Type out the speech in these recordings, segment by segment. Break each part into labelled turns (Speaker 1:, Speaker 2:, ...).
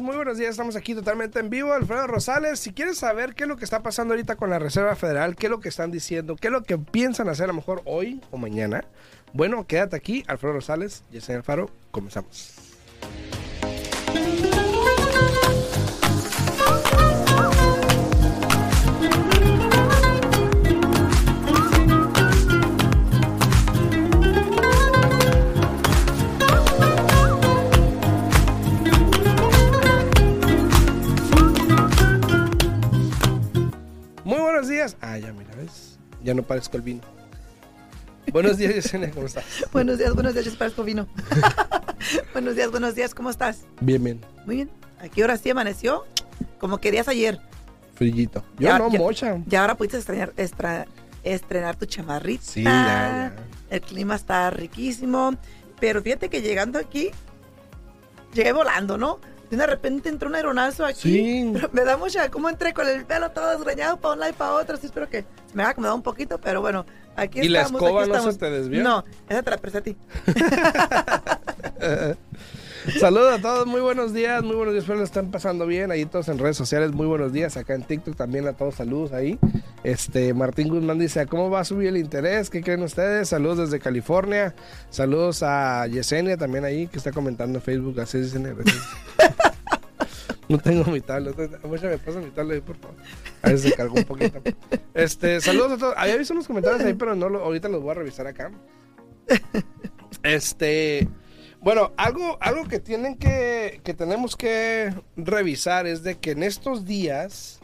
Speaker 1: muy buenos días. Estamos aquí totalmente en vivo. Alfredo Rosales, si quieres saber qué es lo que está pasando ahorita con la Reserva Federal, qué es lo que están diciendo, qué es lo que piensan hacer a lo mejor hoy o mañana, bueno, quédate aquí. Alfredo Rosales, Yesenia Alfaro, comenzamos. Días. Ah, ya mira, ¿ves? Ya no parezco el vino. Buenos días, Yesenia, ¿cómo estás?
Speaker 2: Buenos días, buenos días, parezco vino. buenos días, buenos días, ¿cómo estás?
Speaker 1: Bien, bien.
Speaker 2: Muy bien. ¿A qué hora sí amaneció? Como querías ayer.
Speaker 1: Frillito. Yo
Speaker 2: Ya-
Speaker 1: no,
Speaker 2: ya-
Speaker 1: mocha.
Speaker 2: Ya ahora pudiste estrenar, estra- estrenar tu chamarrita.
Speaker 1: Sí, ya,
Speaker 2: El clima está riquísimo. Pero fíjate que llegando aquí, llegué volando, ¿no? De repente entró un aeronazo aquí.
Speaker 1: Sí.
Speaker 2: Pero me da mucha, como entré con el pelo todo desgreñado para un lado y para otro. Sí, espero que se me haya acomodado un poquito, pero bueno, aquí
Speaker 1: ¿Y la
Speaker 2: estamos.
Speaker 1: escoba
Speaker 2: aquí
Speaker 1: no se
Speaker 2: estamos.
Speaker 1: te desvió?
Speaker 2: No, esa te la presté a ti.
Speaker 1: Saludos a todos, muy buenos días, muy buenos días, espero lo están pasando bien, ahí todos en redes sociales, muy buenos días, acá en TikTok también a todos, saludos ahí. Este, Martín Guzmán dice, ¿cómo va a subir el interés? ¿Qué creen ustedes? Saludos desde California, saludos a Yesenia también ahí, que está comentando en Facebook, así dicen. No tengo mi tablet, mucha me pasa mi tablet ahí, por favor. A ver si se cargó un poquito. Este, saludos a todos. Había visto unos comentarios ahí, pero no lo, ahorita los voy a revisar acá. Este, bueno, algo, algo que tienen que, que tenemos que revisar es de que en estos días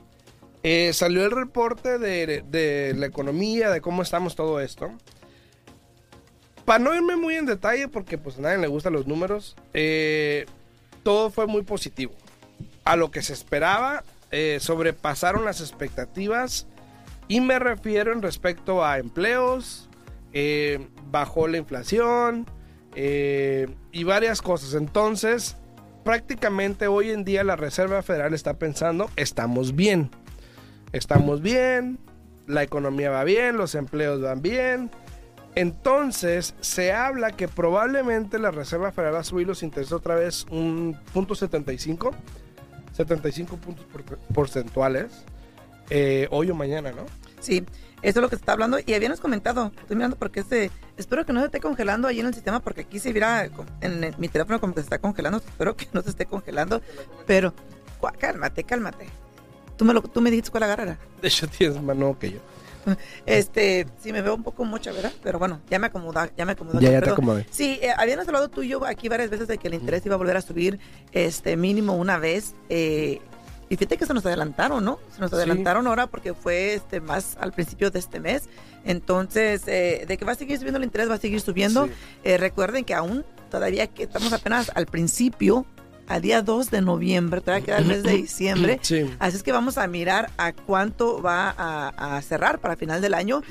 Speaker 1: eh, salió el reporte de, de la economía, de cómo estamos todo esto. Para no irme muy en detalle, porque pues a nadie le gustan los números, eh, todo fue muy positivo. A lo que se esperaba, eh, sobrepasaron las expectativas y me refiero en respecto a empleos, bajó la inflación eh, y varias cosas. Entonces, prácticamente hoy en día la Reserva Federal está pensando, estamos bien, estamos bien, la economía va bien, los empleos van bien. Entonces, se habla que probablemente la Reserva Federal va a subir los intereses otra vez un punto 75, 75 puntos por- porcentuales, eh, hoy o mañana, ¿no?
Speaker 2: Sí, eso es lo que se está hablando. Y habíamos comentado, estoy mirando porque este, espero que no se esté congelando ahí en el sistema, porque aquí se viera co- en el- mi teléfono como que se está congelando. Espero que no se esté congelando. Pero, cálmate, cálmate. Tú me, lo, tú me dijiste cuál agarrara.
Speaker 1: De hecho, tienes más nuevo que yo.
Speaker 2: Este, sí me veo un poco mucha, ¿verdad? Pero bueno, ya me acomoda, ya me acomodó.
Speaker 1: Ya, ya te
Speaker 2: Pero
Speaker 1: acomodé.
Speaker 2: Sí, eh, habíamos hablado tú y yo aquí varias veces de que el interés iba a volver a subir, este, mínimo una vez. eh, y fíjate que se nos adelantaron, ¿no? Se nos
Speaker 1: Sí.
Speaker 2: adelantaron ahora porque fue este más al principio de este mes. Entonces, eh, de que va a seguir subiendo el interés, va a seguir subiendo.
Speaker 1: Sí.
Speaker 2: Eh, recuerden que aún todavía que estamos apenas al principio, a día 2 de noviembre, todavía queda el mes de diciembre.
Speaker 1: Sí.
Speaker 2: Así es que vamos a mirar a cuánto va a, a cerrar para final del año.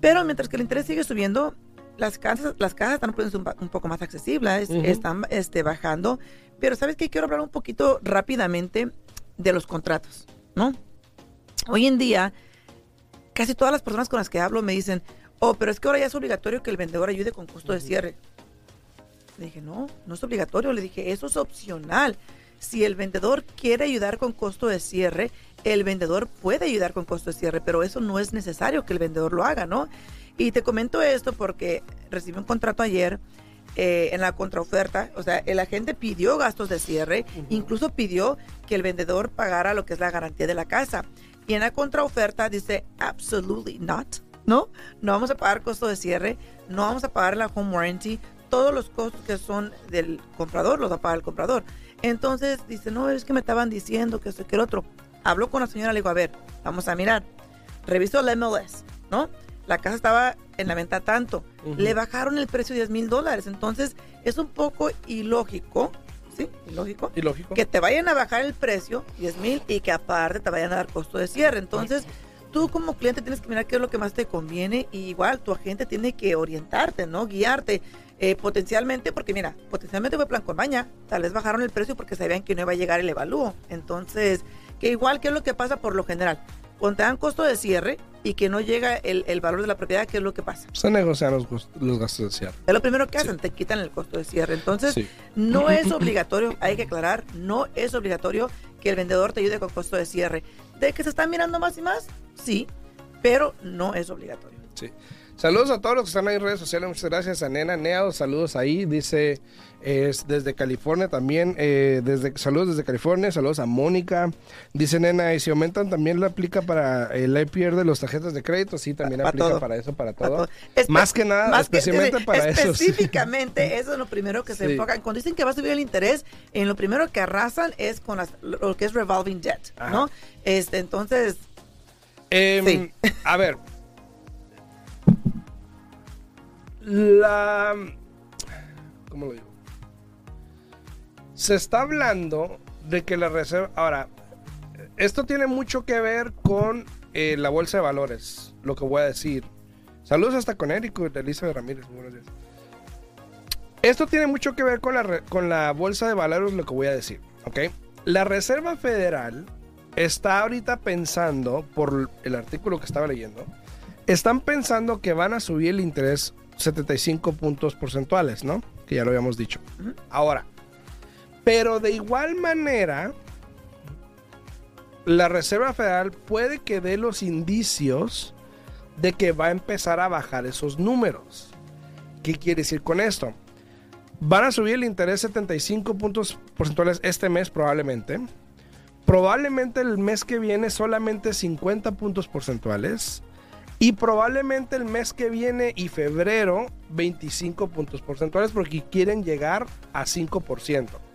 Speaker 2: Pero mientras que el interés sigue subiendo, las casas, las casas están un, un poco más accesibles,
Speaker 1: Ujú.
Speaker 2: están este, bajando. Pero sabes que quiero hablar un poquito rápidamente de los contratos, ¿no? Hoy en día, casi todas las personas con las que hablo me dicen, oh, pero es que ahora ya es obligatorio que el vendedor ayude con costo de cierre. Le dije, no, no es obligatorio. Le dije, eso es opcional. Si el vendedor quiere ayudar con costo de cierre, el vendedor puede ayudar con costo de cierre, pero eso no es necesario que el vendedor lo haga, ¿no? Y te comento esto porque recibí un contrato ayer eh, en la contraoferta, o sea, el agente pidió gastos de cierre, incluso pidió que el vendedor pagara lo que es la garantía de la casa. Y en la contraoferta dice, absolutely not, ¿no? No vamos a pagar costo de cierre, no vamos a pagar la home warranty, todos los costos que son del comprador los va a pagar el comprador. Entonces dice, no, es que me estaban diciendo que esto que el otro. Habló con la señora, le digo, a ver, vamos a mirar. Revisó la MLS, ¿no? La casa estaba en la venta tanto. Le bajaron el precio 10 mil dólares. Entonces es un poco ilógico, ¿sí? Ilógico.
Speaker 1: Y lógico.
Speaker 2: Que te vayan a bajar el precio 10 mil y que aparte te vayan a dar costo de cierre. Entonces tú como cliente tienes que mirar qué es lo que más te conviene y igual tu agente tiene que orientarte, ¿no? Guiarte. eh, potencialmente, porque mira, potencialmente fue plan con baña, tal vez bajaron el precio porque sabían que no iba a llegar el evalúo. Entonces, que igual, ¿qué es lo que pasa por lo general? Cuando te dan costo de cierre y que no llega el, el valor de la propiedad, ¿qué es lo que pasa?
Speaker 1: Se negocian los, los gastos de cierre.
Speaker 2: Es lo primero que hacen, te quitan el costo de cierre. Entonces,
Speaker 1: Sí.
Speaker 2: no es obligatorio, hay que aclarar, no es obligatorio que el vendedor te ayude con costo de cierre. ¿De que se están mirando más y más? Sí, pero no es obligatorio.
Speaker 1: Sí. Saludos a todos los que están ahí en redes sociales. Muchas gracias a Nena Neo. Saludos ahí. Dice es desde California también. eh, desde Saludos desde California. Saludos a Mónica. Dice Nena, y si aumentan también la aplica para el IPR de los tarjetas de crédito. Sí, también aplica
Speaker 2: todo.
Speaker 1: para eso, para todo. Más que nada,
Speaker 2: más
Speaker 1: especialmente para eso.
Speaker 2: Específicamente, eso es lo primero que se
Speaker 1: Sí.
Speaker 2: enfocan. Cuando dicen que va a subir el interés, en lo primero que arrasan es con las- lo que es revolving debt, ¿no? Este, entonces,
Speaker 1: Em,
Speaker 2: Sí.
Speaker 1: A ver. La. ¿Cómo lo digo? Se está hablando de que la reserva. Ahora, esto tiene mucho que ver con eh, la bolsa de valores, lo que voy a decir. Saludos hasta con Érico de Elizabeth Ramírez. Buenos días. Esto tiene mucho que ver con la, con la bolsa de valores, lo que voy a decir. ¿Ok? La Reserva Federal está ahorita pensando, por el artículo que estaba leyendo, están pensando que van a subir el interés 75 puntos porcentuales, ¿no? Que ya lo habíamos dicho. Ahora, pero de igual manera, la Reserva Federal puede que dé los indicios de que va a empezar a bajar esos números. ¿Qué quiere decir con esto? Van a subir el interés 75 puntos porcentuales este mes probablemente. Probablemente el mes que viene solamente 50 puntos porcentuales. Y probablemente el mes que viene y febrero 25 puntos porcentuales porque quieren llegar a 5%.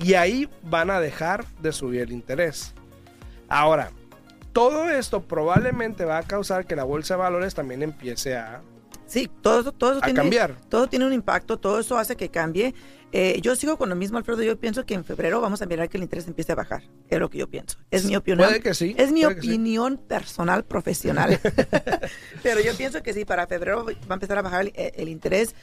Speaker 1: Y ahí van a dejar de subir el interés. Ahora, todo esto probablemente va a causar que la bolsa de valores también empiece a,
Speaker 2: sí, todo eso, todo eso
Speaker 1: a
Speaker 2: tiene,
Speaker 1: cambiar.
Speaker 2: todo tiene un impacto, todo eso hace que cambie. Eh, yo sigo con lo mismo, Alfredo. Yo pienso que en febrero vamos a mirar que el interés empiece a bajar. Es lo que yo pienso. Es mi opinión.
Speaker 1: Puede que sí.
Speaker 2: Es mi
Speaker 1: sí.
Speaker 2: opinión personal, profesional. Pero yo pienso que sí, para febrero va a empezar a bajar el, el interés.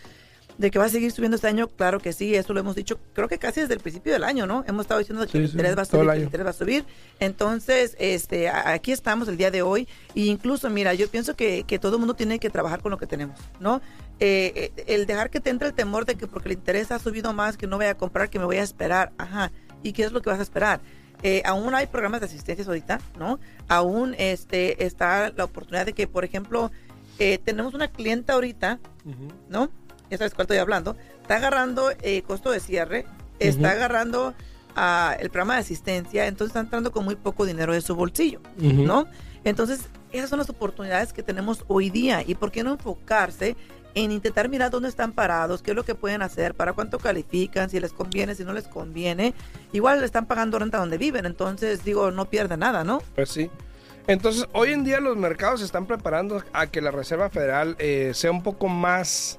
Speaker 2: De que va a seguir subiendo este año, claro que sí, eso lo hemos dicho, creo que casi desde el principio del año, ¿no? Hemos estado diciendo que
Speaker 1: Sí,
Speaker 2: el
Speaker 1: sí,
Speaker 2: interés va a
Speaker 1: el
Speaker 2: subir, que el interés va a subir. Entonces, este, aquí estamos el día de hoy. E incluso, mira, yo pienso que, que todo el mundo tiene que trabajar con lo que tenemos, ¿no? Eh, eh, el dejar que te entre el temor de que porque el interés ha subido más, que no voy a comprar, que me voy a esperar. Ajá. ¿Y qué es lo que vas a esperar? Eh, aún hay programas de asistencia ahorita, ¿no? Aún este, está la oportunidad de que, por ejemplo, eh, tenemos una clienta ahorita. ¿no? Ya sabes cuál estoy hablando. Está agarrando eh, costo de cierre, está agarrando ah, el programa de asistencia, entonces está entrando con muy poco dinero de su bolsillo. ¿no? Entonces, esas son las oportunidades que tenemos hoy día. ¿Y por qué no enfocarse en intentar mirar dónde están parados, qué es lo que pueden hacer, para cuánto califican, si les conviene, si no les conviene? Igual le están pagando renta donde viven, entonces, digo, no pierde nada, ¿no?
Speaker 1: Pues sí. Entonces, hoy en día los mercados se están preparando a que la Reserva Federal eh, sea un poco más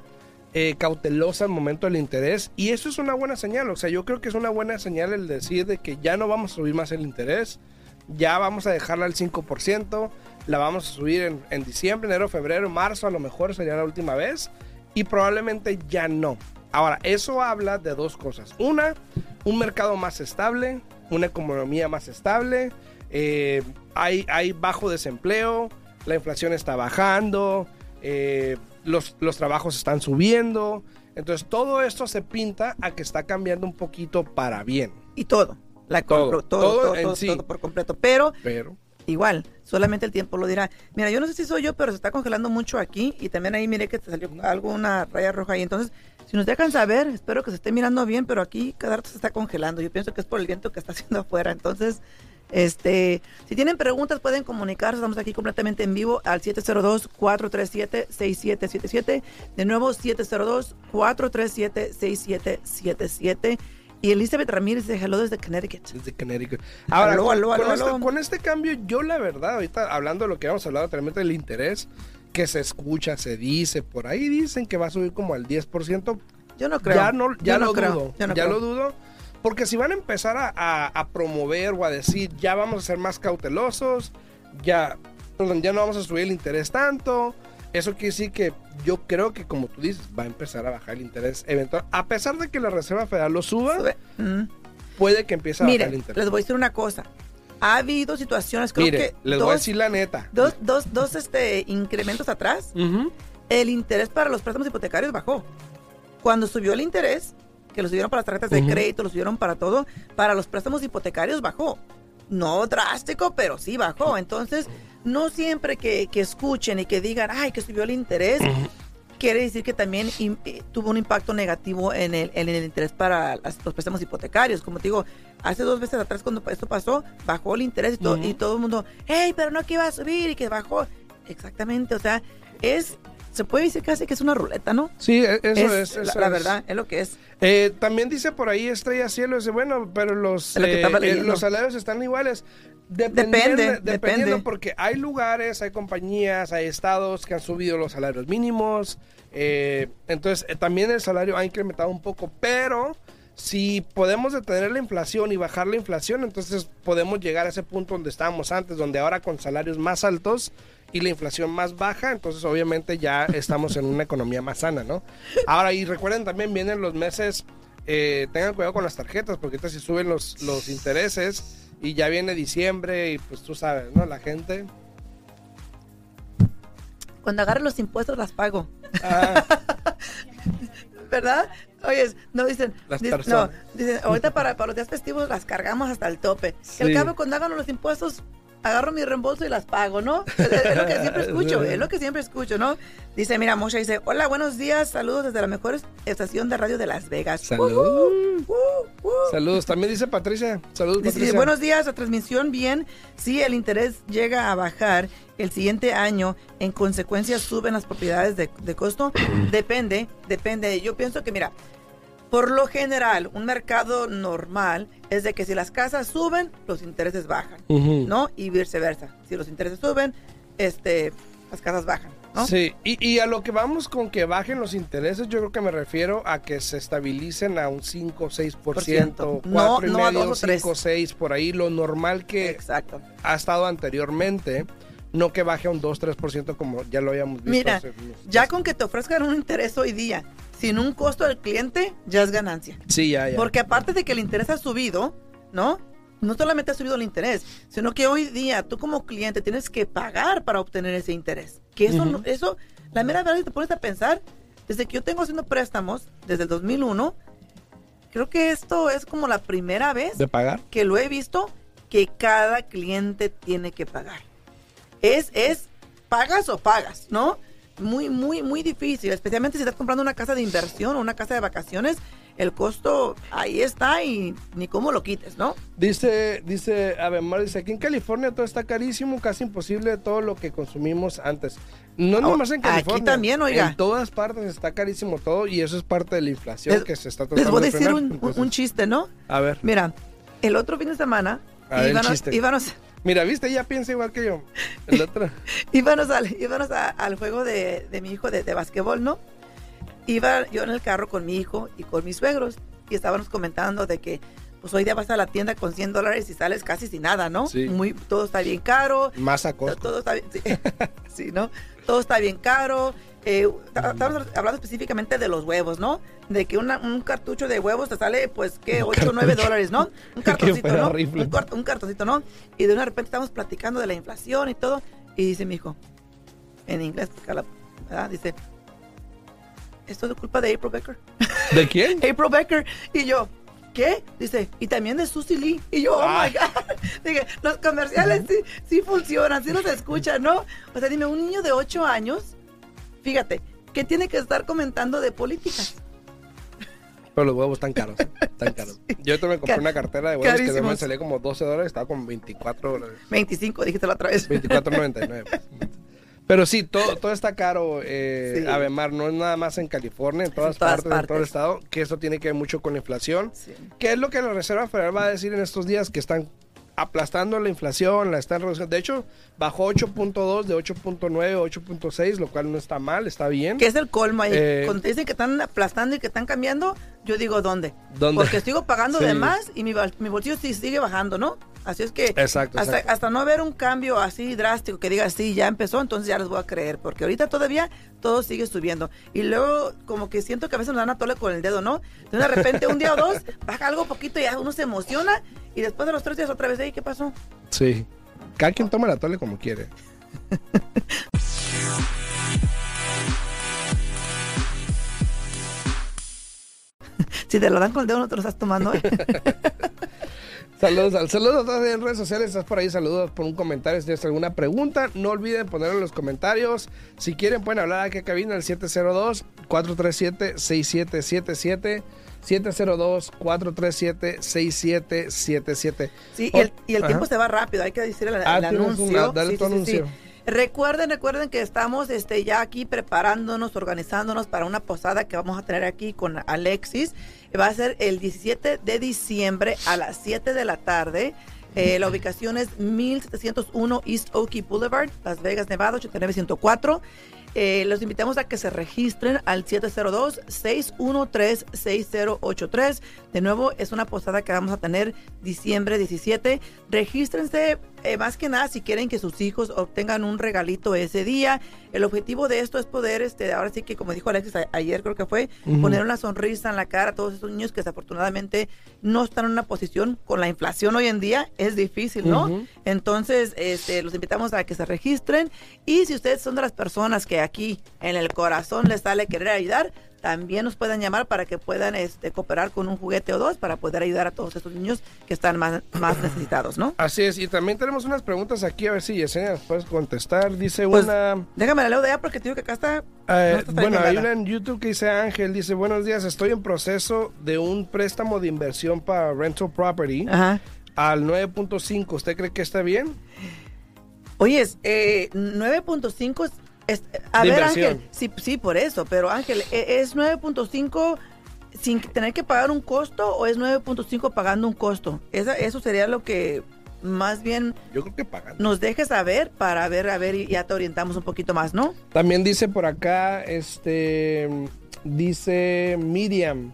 Speaker 1: eh, cautelosa al momento del interés. Y eso es una buena señal. O sea, yo creo que es una buena señal el decir de que ya no vamos a subir más el interés. Ya vamos a dejarla al 5%. La vamos a subir en, en diciembre, enero, febrero, marzo. A lo mejor sería la última vez. Y probablemente ya no. Ahora, eso habla de dos cosas. Una, un mercado más estable, una economía más estable, eh, hay, hay bajo desempleo, la inflación está bajando, eh, los, los trabajos están subiendo. Entonces todo esto se pinta a que está cambiando un poquito para bien.
Speaker 2: Y todo. La
Speaker 1: Todo,
Speaker 2: compro, todo,
Speaker 1: todo
Speaker 2: todo,
Speaker 1: en
Speaker 2: todo,
Speaker 1: sí.
Speaker 2: todo por completo. Pero
Speaker 1: Pero
Speaker 2: igual, solamente el tiempo lo dirá. Mira, yo no sé si soy yo, pero se está congelando mucho aquí y también ahí miré que te salió alguna raya roja ahí. Entonces, si nos dejan saber, espero que se esté mirando bien, pero aquí cada rato se está congelando. Yo pienso que es por el viento que está haciendo afuera. Entonces, este, si tienen preguntas pueden comunicarse. Estamos aquí completamente en vivo al 702-437-6777. De nuevo, 702-437-6777. Y Elizabeth Ramírez de Hello desde Connecticut.
Speaker 1: desde Connecticut. Ahora,
Speaker 2: Aló,
Speaker 1: con,
Speaker 2: aló,
Speaker 1: con
Speaker 2: aló,
Speaker 1: este,
Speaker 2: aló.
Speaker 1: con este cambio, yo la verdad, ahorita hablando de lo que hemos hablado anteriormente del interés, que se escucha, se dice, por ahí dicen que va a subir como al 10%,
Speaker 2: Yo no creo.
Speaker 1: Ya, no, ya
Speaker 2: Yo no
Speaker 1: lo
Speaker 2: creo.
Speaker 1: dudo.
Speaker 2: Yo no
Speaker 1: ya
Speaker 2: creo.
Speaker 1: lo dudo. Porque si van a empezar a, a- a promover o a decir, ya vamos a ser más cautelosos, ya, perdón, ya no vamos a subir el interés tanto, eso quiere decir que yo creo que, como tú dices, va a empezar a bajar el interés eventual. A pesar de que la Reserva Federal lo suba.
Speaker 2: Mm.
Speaker 1: puede que empiece a bajar el interés.
Speaker 2: les voy a decir una cosa. ha habido situaciones, creo
Speaker 1: Mire,
Speaker 2: que
Speaker 1: les
Speaker 2: dos,
Speaker 1: voy a decir la neta.
Speaker 2: dos, dos, dos este, incrementos atrás, el interés para los préstamos hipotecarios bajó. Cuando subió el interés, que lo subieron para las tarjetas de crédito, lo subieron para todo, para los préstamos hipotecarios bajó. No drástico, pero sí bajó. Entonces, no siempre que, que escuchen y que digan, ay, que subió el interés, quiere decir que también eh, tuvo un impacto negativo en el, en el interés para las- los préstamos hipotecarios. Como te digo, hace dos veces atrás cuando esto pasó, bajó el interés y, to- y todo el mundo, hey, pero no que iba a subir y que bajó. Exactamente, o sea, es, se puede decir casi que es una ruleta, ¿no?
Speaker 1: Sí, e- eso es.
Speaker 2: la,
Speaker 1: eso
Speaker 2: la
Speaker 1: es.
Speaker 2: verdad, es lo que es.
Speaker 1: Eh, también dice por ahí Estrella Cielo, dice, bueno, pero los,
Speaker 2: lo
Speaker 1: eh, eh, los salarios están iguales. Dependiendo,
Speaker 2: Depende,
Speaker 1: dependiendo,
Speaker 2: depende.
Speaker 1: porque hay lugares, hay compañías, hay estados que han subido los salarios mínimos. eh, entonces, también el salario ha incrementado un poco, pero si podemos detener la inflación y bajar la inflación, entonces podemos llegar a ese punto donde estábamos antes, donde ahora con salarios más altos y la inflación más baja, entonces obviamente ya estamos en una economía más sana, ¿no? Ahora, y recuerden también, vienen los meses, eh, tengan cuidado con las tarjetas, porque ahorita si suben los, los intereses y ya viene diciembre y pues tú sabes, ¿no? La gente...
Speaker 2: Cuando agarre los impuestos las pago.
Speaker 1: ah,
Speaker 2: ¿Verdad? Oye, no dicen,
Speaker 1: Las
Speaker 2: no, dicen, ahorita para, para los días festivos las cargamos hasta el tope.
Speaker 1: Sí.
Speaker 2: El cabo cuando hagan los impuestos, agarro mi reembolso y las pago, ¿no? Es, es lo que siempre escucho, es lo que siempre escucho, ¿no? Dice, mira, Moshe dice, hola, buenos días, saludos desde la mejor estación de radio de Las Vegas.
Speaker 1: Salud.
Speaker 2: Ujú, uh, uh.
Speaker 1: saludos. También dice Patricia. Saludos,
Speaker 2: Dice,
Speaker 1: Patricia.
Speaker 2: buenos días, la transmisión bien. Si el interés llega a bajar el siguiente año, en consecuencia suben las propiedades de, de costo. depende, depende. Yo pienso que, mira, por lo general, un mercado normal es de que si las casas suben, los intereses bajan. ¿no? Y viceversa. Si los intereses suben, este, las casas bajan, ¿no?
Speaker 1: Sí, y, y a lo que vamos con que bajen los intereses, yo creo que me refiero a que se estabilicen a un 5 o 6%,
Speaker 2: Por ciento.
Speaker 1: 4
Speaker 2: No-
Speaker 1: y
Speaker 2: no a
Speaker 1: medio,
Speaker 2: dos o tres.
Speaker 1: 5 o 6, por ahí, lo normal que
Speaker 2: Exacto.
Speaker 1: ha estado anteriormente, no que baje a un 2, 3% como ya lo habíamos visto.
Speaker 2: Mira,
Speaker 1: hace unos-
Speaker 2: ya con que te ofrezcan un interés hoy día, sin un costo del cliente, ya es ganancia.
Speaker 1: Sí, ya, ya.
Speaker 2: Porque aparte de que el interés ha subido, ¿no? No solamente ha subido el interés, sino que hoy día tú como cliente tienes que pagar para obtener ese interés. Que eso, eso la mera verdad, si te pones a pensar, desde que yo tengo haciendo préstamos, desde el 2001, creo que esto es como la primera vez
Speaker 1: ¿De pagar?
Speaker 2: que lo he visto que cada cliente tiene que pagar. Es, es, pagas o pagas, ¿no? Muy, muy, muy difícil, especialmente si estás comprando una casa de inversión o una casa de vacaciones, el costo ahí está y ni cómo lo quites, ¿no?
Speaker 1: Dice, dice, Abemar, dice, aquí en California todo está carísimo, casi imposible todo lo que consumimos antes. No
Speaker 2: Ah,
Speaker 1: nomás en
Speaker 2: aquí
Speaker 1: California.
Speaker 2: también, oiga.
Speaker 1: En todas partes está carísimo todo y eso es parte de la inflación
Speaker 2: Les-
Speaker 1: que se está
Speaker 2: Les
Speaker 1: tratando
Speaker 2: voy a
Speaker 1: de
Speaker 2: decir
Speaker 1: frenar.
Speaker 2: un, un-
Speaker 1: Entonces,
Speaker 2: un chiste, ¿no?
Speaker 1: A ver,
Speaker 2: Mira, el otro fin de semana
Speaker 1: A ver,
Speaker 2: íbamos, íbamos,
Speaker 1: mira, viste, ella piensa igual que yo. El otro.
Speaker 2: íbamos al, íbamos a- al juego de, de mi hijo de, de basquetbol, ¿no? Iba yo en el carro con mi hijo y con mis suegros y estábamos comentando de que pues hoy día vas a la tienda con 100 dólares y sales casi sin nada, ¿no?
Speaker 1: Sí.
Speaker 2: Muy, todo está bien caro,
Speaker 1: Más a
Speaker 2: to-
Speaker 1: costo.
Speaker 2: todo está bien, sí, sí, ¿no? Todo está bien caro. Eh, ta- estamos hablando específicamente de los huevos, ¿no? De que una- un cartucho de huevos te sale, pues, ¿qué? 8 o 9 dólares, ¿no? Un cartoncito, ¿no? Un, un cartoncito, ¿no? Y de una repente estamos platicando de la inflación y todo. Y dice mi hijo, en inglés, Carla, ¿verdad? Dice, esto es culpa de April Becker.
Speaker 1: ¿De quién?
Speaker 2: April Becker. Y yo, ¿qué? Dice, y también de Susie Lee. Y yo, oh
Speaker 1: Ah.
Speaker 2: my God. Dije, los comerciales sí, sí funcionan, sí nos escuchan, ¿no? O sea, dime, un niño de 8 años, fíjate, ¿qué tiene que estar comentando de políticas?
Speaker 1: Pero los huevos están caros. Están caros. Yo también me compré una cartera de huevos que
Speaker 2: carísimos.
Speaker 1: me salía como 12 dólares, estaba como 24 dólares.
Speaker 2: 25, dijiste la otra vez.
Speaker 1: 24.99. pues. Pero sí, todo, todo está caro, eh,
Speaker 2: Sí.
Speaker 1: No es nada más en California, en todas,
Speaker 2: todas
Speaker 1: partes, en todo el
Speaker 2: partes.
Speaker 1: estado, que eso tiene que ver mucho con la inflación.
Speaker 2: Sí.
Speaker 1: ¿Qué es lo que la Reserva Federal va a decir en estos días? Que están aplastando la inflación, la están reduciendo. De hecho, bajó 8.2 de 8.9 a 8.6, lo cual no está mal, está bien.
Speaker 2: ¿Qué es el colmo ahí?
Speaker 1: Eh,
Speaker 2: Cuando te dicen que están aplastando y que están cambiando, yo digo, ¿dónde?
Speaker 1: ¿Dónde?
Speaker 2: Porque sigo pagando
Speaker 1: Sí.
Speaker 2: de más y mi, mi bolsillo sigue bajando, ¿no? Así es que
Speaker 1: Exacto,
Speaker 2: hasta,
Speaker 1: exacto.
Speaker 2: hasta no ver un cambio así drástico que diga, sí, ya empezó, entonces ya les voy a creer, porque ahorita todavía todo sigue subiendo. Y luego como que siento que a veces nos dan a tole con el dedo, ¿no? Entonces de repente un día o dos baja algo poquito y ya uno se emociona y después de los tres días otra vez, "Ey, ¿qué pasó?
Speaker 1: Sí. Cada quien toma la tole como quiere.
Speaker 2: Si te lo dan con el dedo no te lo estás tomando. ¿eh?
Speaker 1: Saludos, al- saludos a todos en redes sociales, estás por ahí, saludos por un comentario si tienes alguna pregunta, no olviden ponerlo en los comentarios, si quieren pueden hablar aquí a cabina al 702-437-6777, 702-437-6777.
Speaker 2: Sí, y el, y el tiempo se va rápido, hay que decir el,
Speaker 1: Ah,
Speaker 2: el anuncio.
Speaker 1: una- dale
Speaker 2: Sí,
Speaker 1: tu
Speaker 2: sí,
Speaker 1: anuncio.
Speaker 2: sí. Recuerden, recuerden que estamos este, ya aquí preparándonos, organizándonos para una posada que vamos a tener aquí con Alexis. Va a ser el 17 de diciembre a las 7 de la tarde. Eh, la ubicación es 1701 East Oakey Boulevard, Las Vegas, Nevada, 89104. Eh, los invitamos a que se registren al 702-613-6083. De nuevo, es una posada que vamos a tener diciembre 17. Regístrense eh, más que nada si quieren que sus hijos obtengan un regalito ese día. El objetivo de esto es poder, este, ahora sí que como dijo Alexis a- ayer creo que fue, poner una sonrisa en la cara a todos esos niños que desafortunadamente no están en una posición con la inflación hoy en día. Es difícil, ¿no? Entonces, este, los invitamos a que se registren y si ustedes son de las personas que aquí en el corazón les sale querer ayudar, también nos pueden llamar para que puedan este, cooperar con un juguete o dos para poder ayudar a todos estos niños que están más, más necesitados, ¿no?
Speaker 1: Así es, y también tenemos unas preguntas aquí, a ver si Yesenia las puedes contestar. Dice
Speaker 2: Pues,
Speaker 1: una...
Speaker 2: Déjame la leo de allá porque te digo que acá está...
Speaker 1: Eh,
Speaker 2: no
Speaker 1: bueno, hay una en YouTube que dice Ángel, dice, buenos días, estoy en proceso de un préstamo de inversión para rental property
Speaker 2: Ajá.
Speaker 1: al 9.5. ¿Usted cree que está bien?
Speaker 2: Oye, es, eh, 9.5 es... a
Speaker 1: De
Speaker 2: ver,
Speaker 1: inversión.
Speaker 2: Ángel, sí, sí, por eso, pero Ángel, ¿e- ¿es 9.5 sin tener que pagar un costo o es 9.5 pagando un costo? Esa, eso sería lo que más bien
Speaker 1: Yo creo que pagan.
Speaker 2: nos deje saber para ver, a ver, y ya te orientamos un poquito más, ¿no?
Speaker 1: También dice por acá, este, dice Miriam,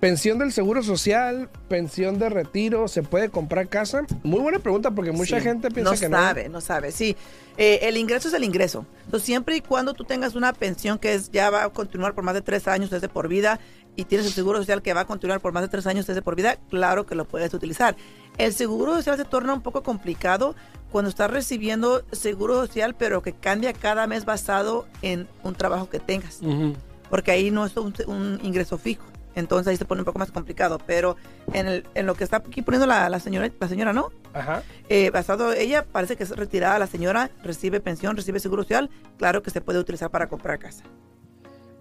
Speaker 1: pensión del seguro social, pensión de retiro, ¿se puede comprar casa? Muy buena pregunta porque mucha
Speaker 2: Sí,
Speaker 1: gente piensa
Speaker 2: no
Speaker 1: que
Speaker 2: sabe, no sabe, sí. Eh, el ingreso es el ingreso. Entonces, siempre y cuando tú tengas una pensión que es, ya va a continuar por más de tres años desde por vida y tienes el seguro social que va a continuar por más de tres años desde por vida, claro que lo puedes utilizar. El seguro social se torna un poco complicado cuando estás recibiendo seguro social, pero que cambia cada mes basado en un trabajo que tengas
Speaker 1: no.
Speaker 2: Porque ahí no es un, un ingreso fijo. Entonces ahí se pone un poco más complicado. Pero en, el, en lo que está aquí poniendo la, la señora, la señora, ¿no?
Speaker 1: Ajá.
Speaker 2: Eh, basado, ella parece que es retirada la señora, recibe pensión, recibe seguro social, claro que se puede utilizar para comprar casa.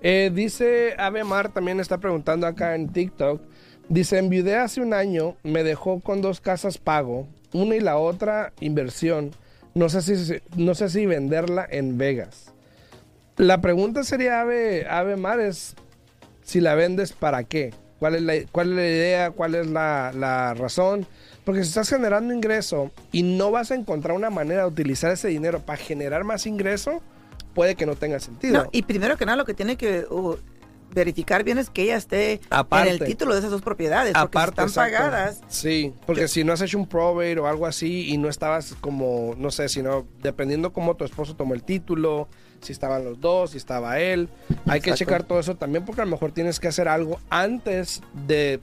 Speaker 1: Eh, dice Ave Mar, también está preguntando acá en TikTok. Dice, enviudé hace un año, me dejó con dos casas pago, una y la otra inversión. No sé si, no sé si venderla en Vegas. La pregunta sería, Ave, Ave Mar, es si la vendes, ¿para qué? ¿Cuál es la, cuál es la idea? ¿Cuál es la, la razón? Porque si estás generando ingreso y no vas a encontrar una manera de utilizar ese dinero para generar más ingreso, puede que no tenga sentido.
Speaker 2: No, y primero que nada lo que tiene que uh, verificar bien es que ella esté
Speaker 1: Aparte.
Speaker 2: en el título de esas dos propiedades, porque si están
Speaker 1: exacto.
Speaker 2: pagadas.
Speaker 1: Sí, porque si no has hecho un probate o algo así y no estabas como, no sé, sino dependiendo cómo tu esposo tomó el título, si estaban los dos, si estaba él, hay que checar todo eso también porque a lo mejor tienes que hacer algo antes de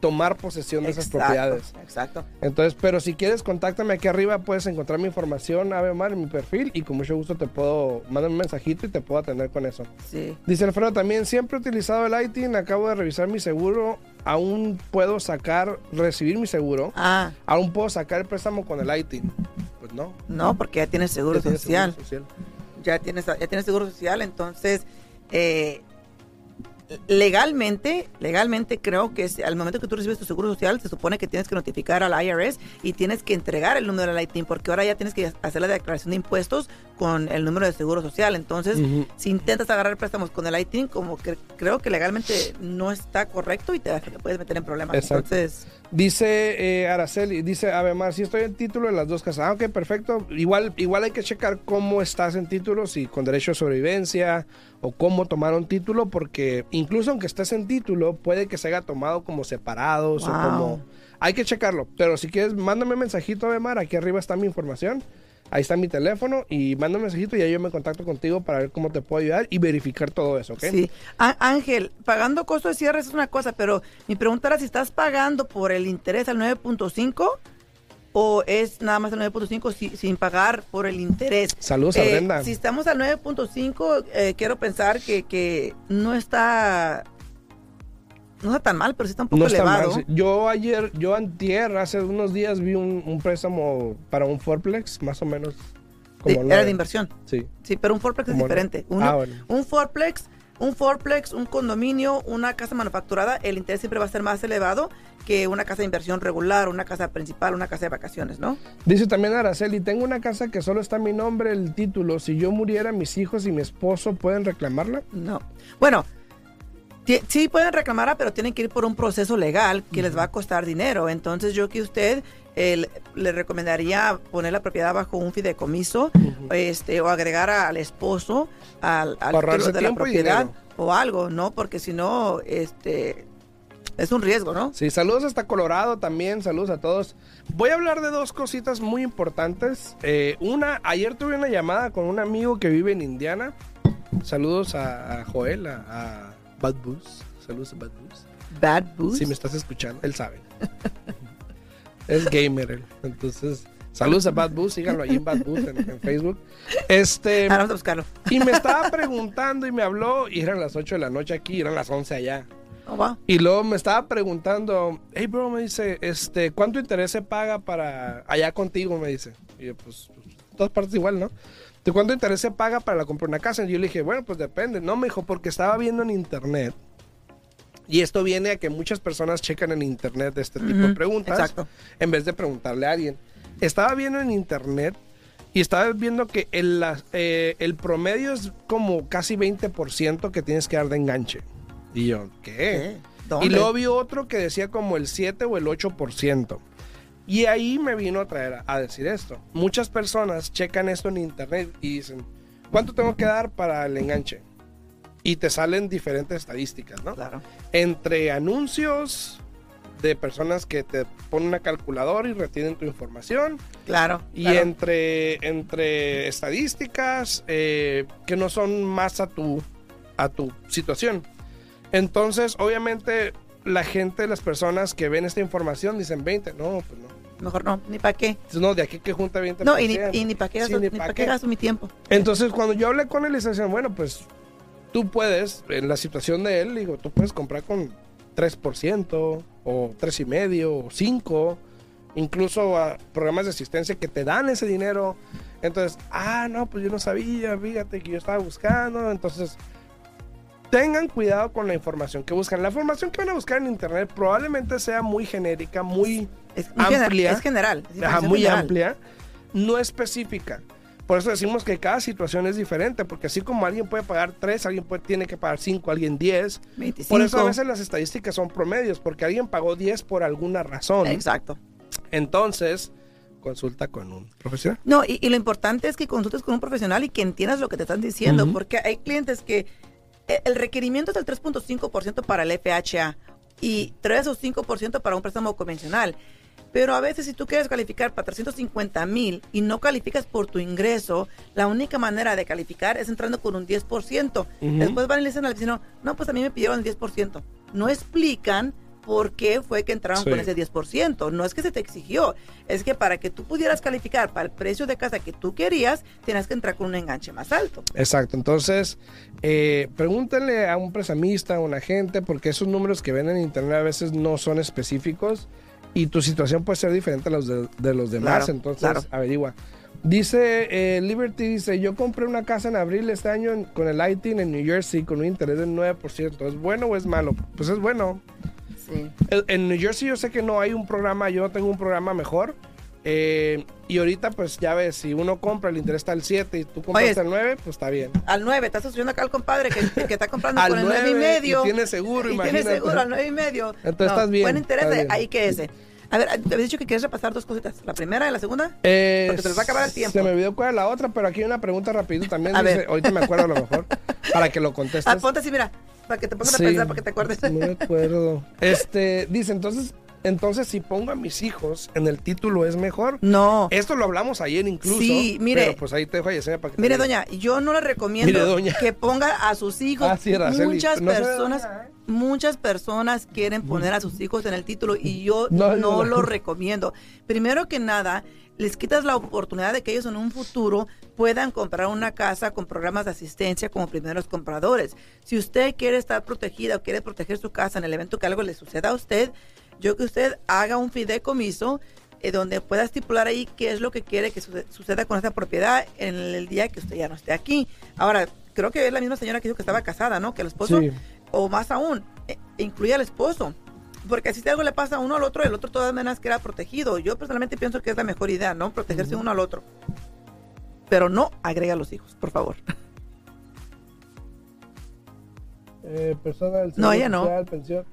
Speaker 1: tomar posesión de esas propiedades.
Speaker 2: Exacto.
Speaker 1: Entonces, pero si quieres, contáctame aquí arriba, puedes encontrar mi información, Ave Mar, en mi perfil y con mucho gusto te puedo mandar un mensajito y te puedo atender con eso.
Speaker 2: Sí.
Speaker 1: Dice Alfredo también, siempre he utilizado el ITIN, acabo de revisar mi seguro, aún puedo sacar, recibir mi seguro,
Speaker 2: Ah,
Speaker 1: aún puedo sacar el préstamo con el ITIN. Pues no.
Speaker 2: no, porque ya tienes seguro
Speaker 1: Ya tienes
Speaker 2: social.
Speaker 1: seguro social.
Speaker 2: Ya tienes, ya tienes seguro social, entonces eh, legalmente, legalmente creo que al momento que tú recibes tu seguro social, se supone que tienes que notificar al IRS y tienes que entregar el número del ITIN, porque ahora ya tienes que hacer la declaración de impuestos con el número de seguro social. Entonces, si intentas agarrar préstamos con el ITIN, como que creo que legalmente no está correcto y te, te puedes meter en problemas.
Speaker 1: Exacto.
Speaker 2: Entonces,
Speaker 1: Dice eh, Araceli, dice Avemar, si estoy en título en las dos casas. Ah, ok, perfecto. Igual, igual hay que checar cómo estás en título, si con derecho a sobrevivencia o cómo tomaron título, porque incluso aunque estés en título, puede que se haya tomado como separados o como... Hay que checarlo. Pero si quieres, mándame un mensajito, Avemar. Aquí arriba está mi información. Ahí está mi teléfono y mándame un mensajito y ahí yo me contacto contigo para ver cómo te puedo ayudar y verificar todo eso, ¿ok?
Speaker 2: Sí. Á- Ángel, pagando costo de cierre es una cosa, pero mi pregunta era si estás pagando por el interés al 9.5 o es nada más el 9.5 si- sin pagar por el interés.
Speaker 1: Saludos a
Speaker 2: Eh,
Speaker 1: Brenda.
Speaker 2: Si estamos al 9.5, eh, quiero pensar que, que no está no está tan mal, pero sí está un poco
Speaker 1: No está mal.
Speaker 2: elevado.
Speaker 1: sí. Yo ayer, yo antier, hace unos días vi un, un préstamo para un Forplex, más o menos. Como
Speaker 2: era de inversión.
Speaker 1: Sí.
Speaker 2: Sí, pero un fourplex es
Speaker 1: no.
Speaker 2: diferente. Uno-
Speaker 1: Ah, bueno.
Speaker 2: Un fourplex, un un condominio, una casa manufacturada, el interés siempre va a ser más elevado que una casa de inversión regular, una casa principal, una casa de vacaciones, ¿no?
Speaker 1: Dice también Araceli, tengo una casa que solo está mi nombre, el título. Si yo muriera, mis hijos y mi esposo pueden reclamarla.
Speaker 2: No. Bueno, sí pueden reclamarla, pero tienen que ir por un proceso legal que les va a costar dinero. Entonces yo que usted eh, le recomendaría poner la propiedad bajo un fideicomiso este, o agregar al esposo al, al título de la propiedad o algo, ¿no? Porque si no, este, es un riesgo, ¿no?
Speaker 1: Sí, saludos hasta Colorado también, saludos a todos. Voy a hablar de dos cositas muy importantes. Eh, una, ayer tuve una llamada con un amigo que vive en Indiana. Saludos a, a Joel, a, a Bad Boost. Saludos a Bad Boost.
Speaker 2: Bad boost.
Speaker 1: Si me estás escuchando, él sabe. es gamer él. Entonces, saludos a Bad Boost, síganlo ahí en Bad Boost en, en Facebook. Este,
Speaker 2: Ah, vamos a buscarlo.
Speaker 1: y me estaba preguntando y me habló, y eran las 8 de la noche aquí, eran las 11 allá.
Speaker 2: Oh, wow.
Speaker 1: Y luego me estaba preguntando, hey bro, me dice, este, ¿cuánto interés se paga para allá contigo? Me dice. Y yo, pues, pues, todas partes igual, ¿no? ¿De cuánto interés se paga para la compra de una casa? Y yo le dije, bueno, pues depende. No, me dijo, porque estaba viendo en internet. Y esto viene a que muchas personas checan en internet este tipo de preguntas.
Speaker 2: exacto.
Speaker 1: En vez de preguntarle a alguien. Estaba viendo en internet y estaba viendo que el, eh, el promedio es como casi 20% que tienes que dar de enganche. Y yo, ¿qué?
Speaker 2: ¿Qué?
Speaker 1: Y luego vi otro que decía como el 7 o el 8%. Y ahí me vino a traer a, a decir esto. Muchas personas checan esto en internet y dicen, ¿cuánto tengo que dar para el enganche? Y te salen diferentes estadísticas, ¿no?
Speaker 2: Claro.
Speaker 1: Entre anuncios de personas que te ponen una calculadora y retienen tu información.
Speaker 2: Claro.
Speaker 1: Y
Speaker 2: claro.
Speaker 1: entre, entre estadísticas eh, que no son más a tu, a tu situación. Entonces, obviamente, la gente, las personas que ven esta información dicen 20. No, pues no.
Speaker 2: Mejor no, ni para qué.
Speaker 1: No, de aquí que junta 20%.
Speaker 2: No, y ni, y ni para qué,
Speaker 1: Sí, ni
Speaker 2: ni
Speaker 1: pa'
Speaker 2: pa'
Speaker 1: qué.
Speaker 2: qué gasto mi tiempo.
Speaker 1: Entonces, cuando yo hablé con él, le decían, bueno, pues tú puedes, en la situación de él, digo, tú puedes comprar con 3% o 3,5% o 5%, incluso a programas de asistencia que te dan ese dinero. Entonces, ah, no, pues yo no sabía, fíjate que yo estaba buscando. Entonces, tengan cuidado con la información que buscan. La información que van a buscar en internet probablemente sea muy genérica, muy
Speaker 2: Es,
Speaker 1: Amplia.
Speaker 2: es general. es
Speaker 1: Ajá,
Speaker 2: información
Speaker 1: muy
Speaker 2: general.
Speaker 1: amplia, no específica. Por eso decimos que cada situación es diferente, porque así como alguien puede pagar 3, alguien puede, tiene que pagar 5, alguien 10.
Speaker 2: 25.
Speaker 1: Por eso a veces las estadísticas son promedios, porque alguien pagó 10 por alguna razón.
Speaker 2: Exacto.
Speaker 1: Entonces, consulta con un profesional.
Speaker 2: No, y, y lo importante es que consultes con un profesional y que entiendas lo que te están diciendo, porque hay clientes que el requerimiento es del 3.5% para el FHA y 3 o 5% para un préstamo convencional. Pero a veces si tú quieres calificar para 350 mil y no calificas por tu ingreso, la única manera de calificar es entrando con un 10%.
Speaker 1: Ujú.
Speaker 2: Después van y le dicen al vecino, no, pues a mí me pidieron el 10%. No explican por qué fue que entraron
Speaker 1: Sí.
Speaker 2: con ese 10%. No es que se te exigió, es que para que tú pudieras calificar para el precio de casa que tú querías, tienes que entrar con un enganche más alto.
Speaker 1: Exacto, entonces eh, pregúntenle a un prestamista, a un agente, porque esos números que ven en internet a veces no son específicos y tu situación puede ser diferente a los de, de los demás,
Speaker 2: Claro,
Speaker 1: entonces
Speaker 2: claro.
Speaker 1: averigua. Dice eh, Liberty, dice, yo compré una casa en abril este año en- con el ITIN en New Jersey con un interés del 9%. ¿Es bueno o es malo? Pues es bueno.
Speaker 2: Sí.
Speaker 1: En New Jersey yo sé que no hay un programa, yo no tengo un programa mejor, Eh, y ahorita, pues ya ves, si uno compra, el interés está al 7 y tú compraste
Speaker 2: Oye,
Speaker 1: al 9, pues está bien.
Speaker 2: Al 9, estás subiendo acá al compadre que, que está comprando
Speaker 1: Al
Speaker 2: con el 9 y
Speaker 1: 9
Speaker 2: medio.
Speaker 1: y tiene seguro,
Speaker 2: y
Speaker 1: imagínate.
Speaker 2: tiene seguro al 9 y medio.
Speaker 1: Entonces estás bien,
Speaker 2: Buen interés,
Speaker 1: bien.
Speaker 2: ahí que ese. A ver, te habías dicho que quieres repasar dos cositas. La primera y la segunda.
Speaker 1: Eh,
Speaker 2: Porque se nos va a acabar el tiempo.
Speaker 1: Se me olvidó cuál es la otra, pero aquí hay una pregunta rapidito también.
Speaker 2: A
Speaker 1: dice,
Speaker 2: ver.
Speaker 1: Ahorita me acuerdo a lo mejor, para que lo contestes.
Speaker 2: Ah, ponte así, mira, para que te pongas
Speaker 1: Sí,
Speaker 2: a pensar, para que te acuerdes.
Speaker 1: No me acuerdo. Este, dice, entonces, entonces si pongo a mis hijos en el título es mejor.
Speaker 2: No.
Speaker 1: Esto lo hablamos ayer incluso.
Speaker 2: Sí, mire.
Speaker 1: Pero pues ahí te dejo para que
Speaker 2: Mire, doña, yo no le recomiendo
Speaker 1: Mire, doña.
Speaker 2: que ponga a sus hijos.
Speaker 1: Ah, sí,
Speaker 2: muchas
Speaker 1: No
Speaker 2: personas,
Speaker 1: doña, ¿eh?
Speaker 2: muchas personas quieren poner a sus hijos en el título y yo
Speaker 1: No,
Speaker 2: no,
Speaker 1: no, no.
Speaker 2: lo recomiendo. Primero que nada, les quitas la oportunidad de que ellos en un futuro puedan comprar una casa con programas de asistencia como primeros compradores. Si usted quiere estar protegida o quiere proteger su casa en el evento que algo le suceda a usted, yo que usted haga un fideicomiso eh, donde pueda estipular ahí qué es lo que quiere que suce- suceda con esa propiedad en el día que usted ya no esté aquí. Ahora, creo que es la misma señora que dijo que estaba casada, ¿no? Que el esposo,
Speaker 1: Sí.
Speaker 2: o más aún, eh, incluye al esposo. Porque si algo le pasa a uno al otro, el otro todas maneras queda protegido. Yo personalmente pienso que es la mejor idea, ¿no? Protegerse uno al otro. Pero no agrega a los hijos, por favor.
Speaker 1: Eh, persona del
Speaker 2: No, ella no.
Speaker 1: Pensión.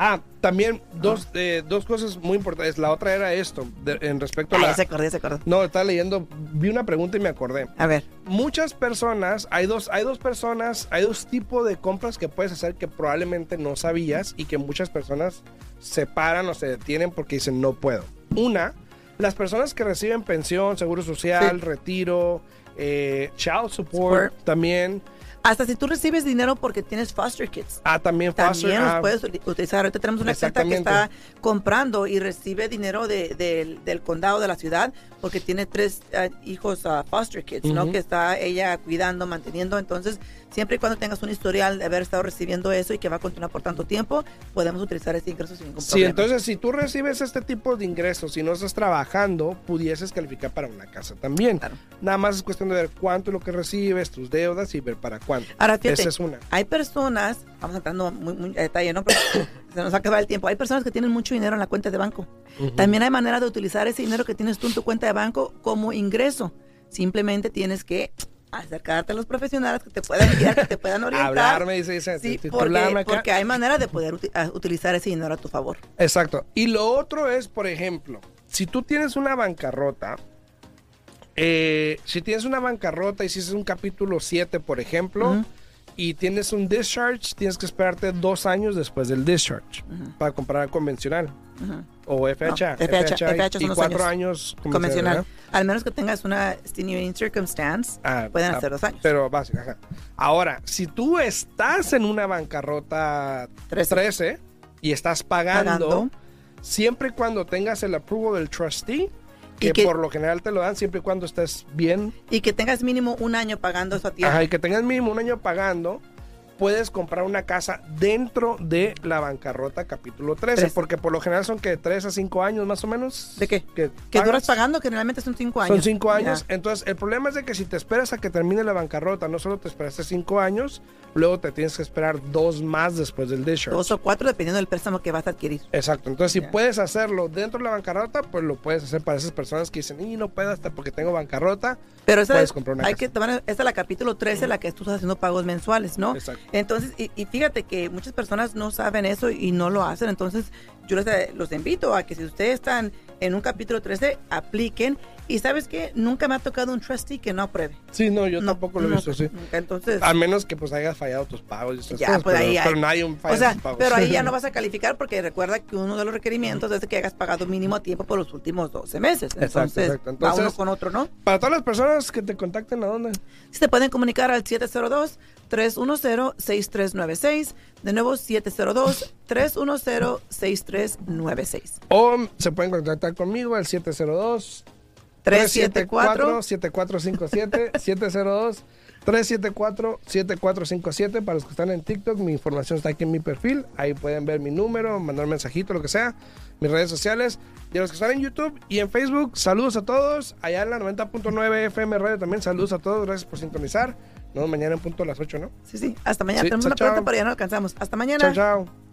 Speaker 1: Ah, también dos, eh, dos cosas muy importantes. La otra era esto, de- en respecto a
Speaker 2: Ah,
Speaker 1: la...
Speaker 2: se acordó, ya se acordó.
Speaker 1: No, estaba leyendo, vi una pregunta y me acordé.
Speaker 2: A ver,
Speaker 1: Muchas personas, hay dos, hay dos personas, hay dos tipos de compras que puedes hacer que probablemente no sabías y que muchas personas se paran o se detienen porque dicen no puedo. Una, las personas que reciben pensión, seguro social,
Speaker 2: Sí.
Speaker 1: retiro, eh, child support,
Speaker 2: Support.
Speaker 1: también.
Speaker 2: Hasta si tú recibes dinero porque tienes foster kids.
Speaker 1: Ah, también foster,
Speaker 2: También los
Speaker 1: ah,
Speaker 2: puedes uti- utilizar. Ahorita tenemos una clienta que está comprando y recibe dinero de- del- del condado de la ciudad porque tiene tres eh, hijos ah, foster kids, ¿no?
Speaker 1: Ujú.
Speaker 2: Que está ella cuidando, manteniendo. Entonces, siempre y cuando tengas un historial de haber estado recibiendo eso y que va a continuar por tanto tiempo, podemos utilizar ese ingreso sin ningún
Speaker 1: Sí,
Speaker 2: problema.
Speaker 1: entonces si tú recibes este tipo de ingresos y no estás trabajando, pudieses calificar para una casa también.
Speaker 2: Claro.
Speaker 1: Nada más es cuestión de ver cuánto es lo que recibes, tus deudas y ver para cuánto.
Speaker 2: Ahora, fíjate,
Speaker 1: Esa es una.
Speaker 2: hay personas, vamos entrando muy, muy a detalle, ¿no? Pero se nos acaba el tiempo. Hay personas que tienen mucho dinero en la cuenta de banco. También hay manera de utilizar ese dinero que tienes tú en tu cuenta de banco como ingreso. Simplemente tienes que acercarte a los profesionales que te puedan guiar, que te puedan orientar.
Speaker 1: Hablarme, dice, dice,
Speaker 2: Sí, porque, porque hay manera de poder utilizar ese dinero a tu favor.
Speaker 1: Exacto. Y lo otro es, por ejemplo, si tú tienes una bancarrota, eh, si tienes una bancarrota y si es un capítulo 7, por ejemplo, y tienes un discharge, tienes que esperarte dos años después del discharge para comprar convencional. O FHA.
Speaker 2: No, FHA, FHA son
Speaker 1: y
Speaker 2: dos
Speaker 1: cuatro
Speaker 2: años.
Speaker 1: años,
Speaker 2: Convencional. Al menos que tengas una extenuating circumstance,
Speaker 1: Ah,
Speaker 2: pueden
Speaker 1: ah,
Speaker 2: hacer dos años.
Speaker 1: Pero básica, ajá. Ahora, si tú estás en una bancarrota
Speaker 2: Trece.
Speaker 1: 13, y estás pagando,
Speaker 2: Pagando.
Speaker 1: siempre y cuando tengas el approval del trustee, que, por lo general te lo dan siempre y cuando estés bien,
Speaker 2: Y que tengas mínimo un año pagando eso a tiempo.
Speaker 1: ajá, y que tengas mínimo un año pagando, puedes comprar una casa dentro de la bancarrota capítulo 13,
Speaker 2: Trece.
Speaker 1: porque por lo general son que 3 a 5 años más o menos.
Speaker 2: ¿De qué?
Speaker 1: Que,
Speaker 2: Que duras pagando, que generalmente son cinco años.
Speaker 1: Son cinco años.
Speaker 2: Ya.
Speaker 1: Entonces, el problema es de que si te esperas a que termine la bancarrota, no solo te esperaste cinco años, luego te tienes que esperar dos más después del discharge.
Speaker 2: Dos o cuatro, dependiendo del préstamo que vas a adquirir.
Speaker 1: Exacto. Entonces, si
Speaker 2: Ya.
Speaker 1: puedes hacerlo dentro de la bancarrota, pues lo puedes hacer para esas personas que dicen, y no puedo hasta porque tengo bancarrota.
Speaker 2: Pero esa
Speaker 1: Puedes
Speaker 2: es,
Speaker 1: comprar una
Speaker 2: hay
Speaker 1: casa.
Speaker 2: que tomar, esta es la capítulo 13, la que tú estás haciendo pagos mensuales, ¿no?
Speaker 1: Exacto.
Speaker 2: Entonces, y, y fíjate que muchas personas no saben eso y no lo hacen. Entonces, yo les, eh, los invito a que si ustedes están en un capítulo 13, apliquen. Y sabes que nunca me ha tocado un trustee que no apruebe.
Speaker 1: Sí, no, yo
Speaker 2: No,
Speaker 1: tampoco lo he
Speaker 2: no,
Speaker 1: visto, sí.
Speaker 2: nunca. Entonces,
Speaker 1: A menos que pues hayas fallado tus pagos y
Speaker 2: Ya,
Speaker 1: cosas,
Speaker 2: pues,
Speaker 1: pero,
Speaker 2: ahí hay-
Speaker 1: nadie falla
Speaker 2: o sea,
Speaker 1: pagos.
Speaker 2: pero ahí ya no vas a calificar porque recuerda que uno de los requerimientos es que hayas pagado mínimo a tiempo por los últimos 12 meses. Entonces,
Speaker 1: exacto. Entonces-
Speaker 2: uno con otro, ¿no?
Speaker 1: Para todas las personas que te contacten, ¿a dónde?
Speaker 2: Si te pueden comunicar al 702-310-6396. De nuevo, 702-310-6396.
Speaker 1: O se pueden contactar conmigo al 702
Speaker 2: 374
Speaker 1: 7457 702 374 7457 para los que están en TikTok, mi información está aquí en mi perfil, ahí pueden ver mi número, mandar un mensajito, lo que sea, mis redes sociales, y a los que están en YouTube y en Facebook, saludos a todos, allá en la 90.9 FM Radio también, saludos a todos, gracias por sintonizar, nos vemos mañana en punto a las 8, ¿no?
Speaker 2: Sí, sí. Hasta mañana.
Speaker 1: Sí,
Speaker 2: Tenemos
Speaker 1: chao,
Speaker 2: una
Speaker 1: chao.
Speaker 2: pero ya no alcanzamos. Hasta mañana.
Speaker 1: Chao, chao.